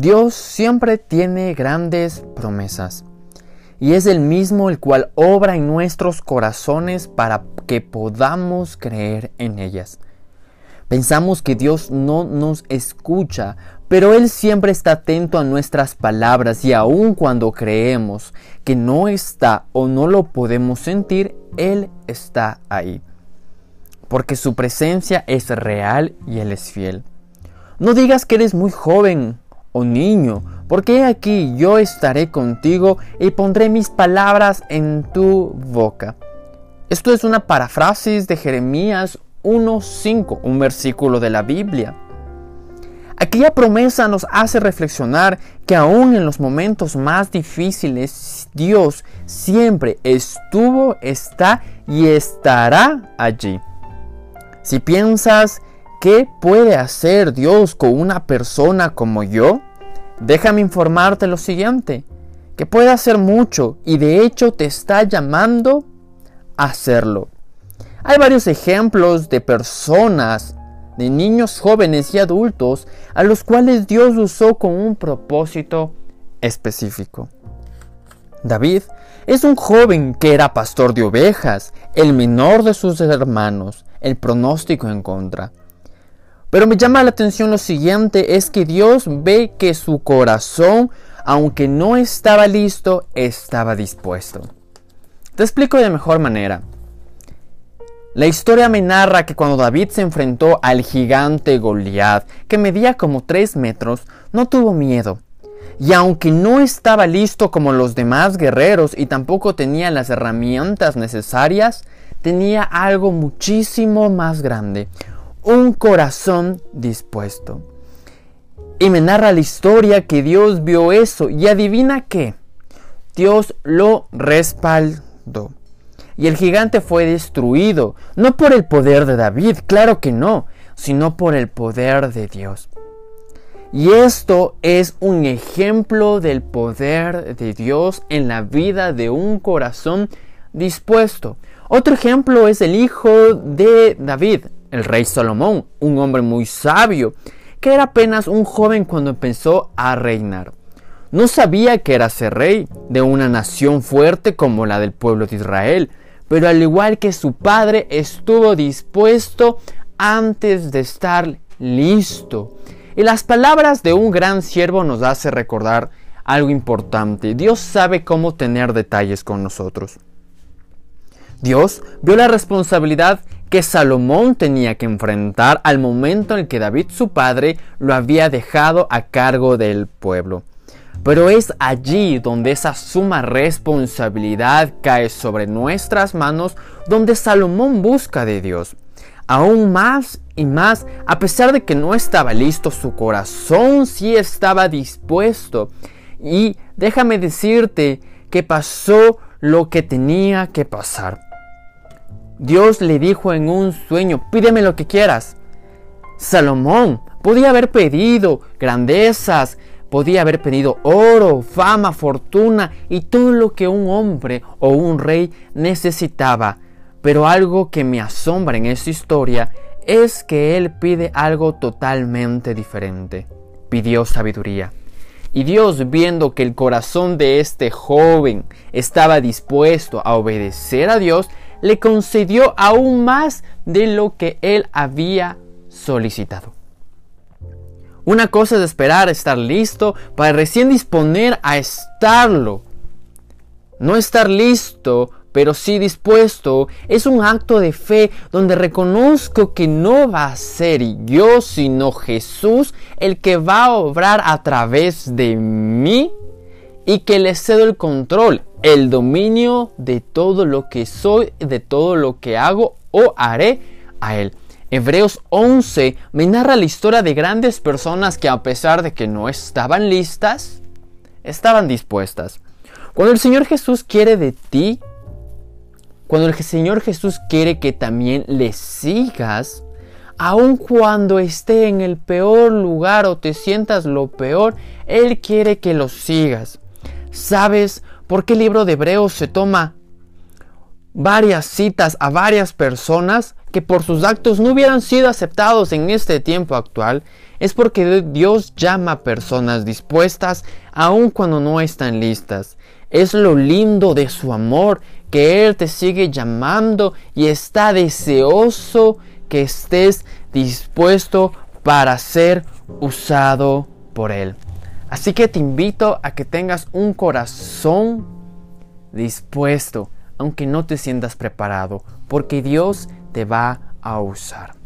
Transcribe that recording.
Dios siempre tiene grandes promesas y es el mismo el cual obra en nuestros corazones para que podamos creer en ellas. Pensamos que Dios no nos escucha, pero Él siempre está atento a nuestras palabras y aun cuando creemos que no está o no lo podemos sentir, Él está ahí. Porque su presencia es real y Él es fiel. No digas que eres muy joven o niño, porque aquí yo estaré contigo y pondré mis palabras en tu boca. Esto es una paráfrasis de Jeremías 1.5, un versículo de la Biblia. Aquella promesa nos hace reflexionar que aún en los momentos más difíciles, Dios siempre estuvo, está y estará allí. Si piensas ¿Qué puede hacer Dios con una persona como yo? Déjame informarte lo siguiente, que puede hacer mucho y de hecho te está llamando a hacerlo. Hay varios ejemplos de personas, de niños jóvenes y adultos, a los cuales Dios usó con un propósito específico. David es un joven que era pastor de ovejas, el menor de sus hermanos, el pronóstico en contra. Pero me llama la atención lo siguiente, es que Dios ve que su corazón, aunque no estaba listo, estaba dispuesto. Te explico de mejor manera. La historia me narra que cuando David se enfrentó al gigante Goliat, que medía como 3 metros, no tuvo miedo. Y aunque no estaba listo como los demás guerreros y tampoco tenía las herramientas necesarias, tenía algo muchísimo más grande, un corazón dispuesto. Y me narra la historia que Dios vio eso y adivina qué. Dios lo respaldó. Y el gigante fue destruido, no por el poder de David, claro que no, sino por el poder de Dios. Y esto es un ejemplo del poder de Dios en la vida de un corazón dispuesto. Otro ejemplo es el hijo de David, el rey Salomón, un hombre muy sabio, que era apenas un joven cuando empezó a reinar. No sabía que era ser rey de una nación fuerte como la del pueblo de Israel, pero al igual que su padre estuvo dispuesto antes de estar listo. Y las palabras de un gran siervo nos hace recordar algo importante. Dios sabe cómo tener detalles con nosotros. Dios vio la responsabilidad que Salomón tenía que enfrentar al momento en que David su padre lo había dejado a cargo del pueblo. Pero es allí donde esa suma responsabilidad cae sobre nuestras manos, donde Salomón busca de Dios. Aún más y más, a pesar de que no estaba listo, su corazón sí estaba dispuesto. Y déjame decirte que pasó lo que tenía que pasar. Dios le dijo en un sueño, pídeme lo que quieras. Salomón podía haber pedido grandezas, podía haber pedido oro, fama, fortuna y todo lo que un hombre o un rey necesitaba. Pero algo que me asombra en esta historia es que él pide algo totalmente diferente. Pidió sabiduría. Y Dios, viendo que el corazón de este joven estaba dispuesto a obedecer a Dios, le concedió aún más de lo que él había solicitado. Una cosa es esperar estar listo para recién disponer a estarlo. No estar listo, pero sí dispuesto, es un acto de fe donde reconozco que no va a ser yo, sino Jesús el que va a obrar a través de mí y que le cedo el control el dominio de todo lo que soy, de todo lo que hago o haré a Él. Hebreos 11 me narra la historia de grandes personas que a pesar de que no estaban listas, estaban dispuestas. Cuando el Señor Jesús quiere de ti, cuando el Señor Jesús quiere que también le sigas, aun cuando esté en el peor lugar o te sientas lo peor, Él quiere que lo sigas. ¿Sabes ¿Por qué el libro de Hebreos se toma varias citas a varias personas que por sus actos no hubieran sido aceptados en este tiempo actual? es porque Dios llama a personas dispuestas aun cuando no están listas. Es lo lindo de su amor que Él te sigue llamando y está deseoso que estés dispuesto para ser usado por Él. Así que te invito a que tengas un corazón dispuesto, aunque no te sientas preparado, porque Dios te va a usar.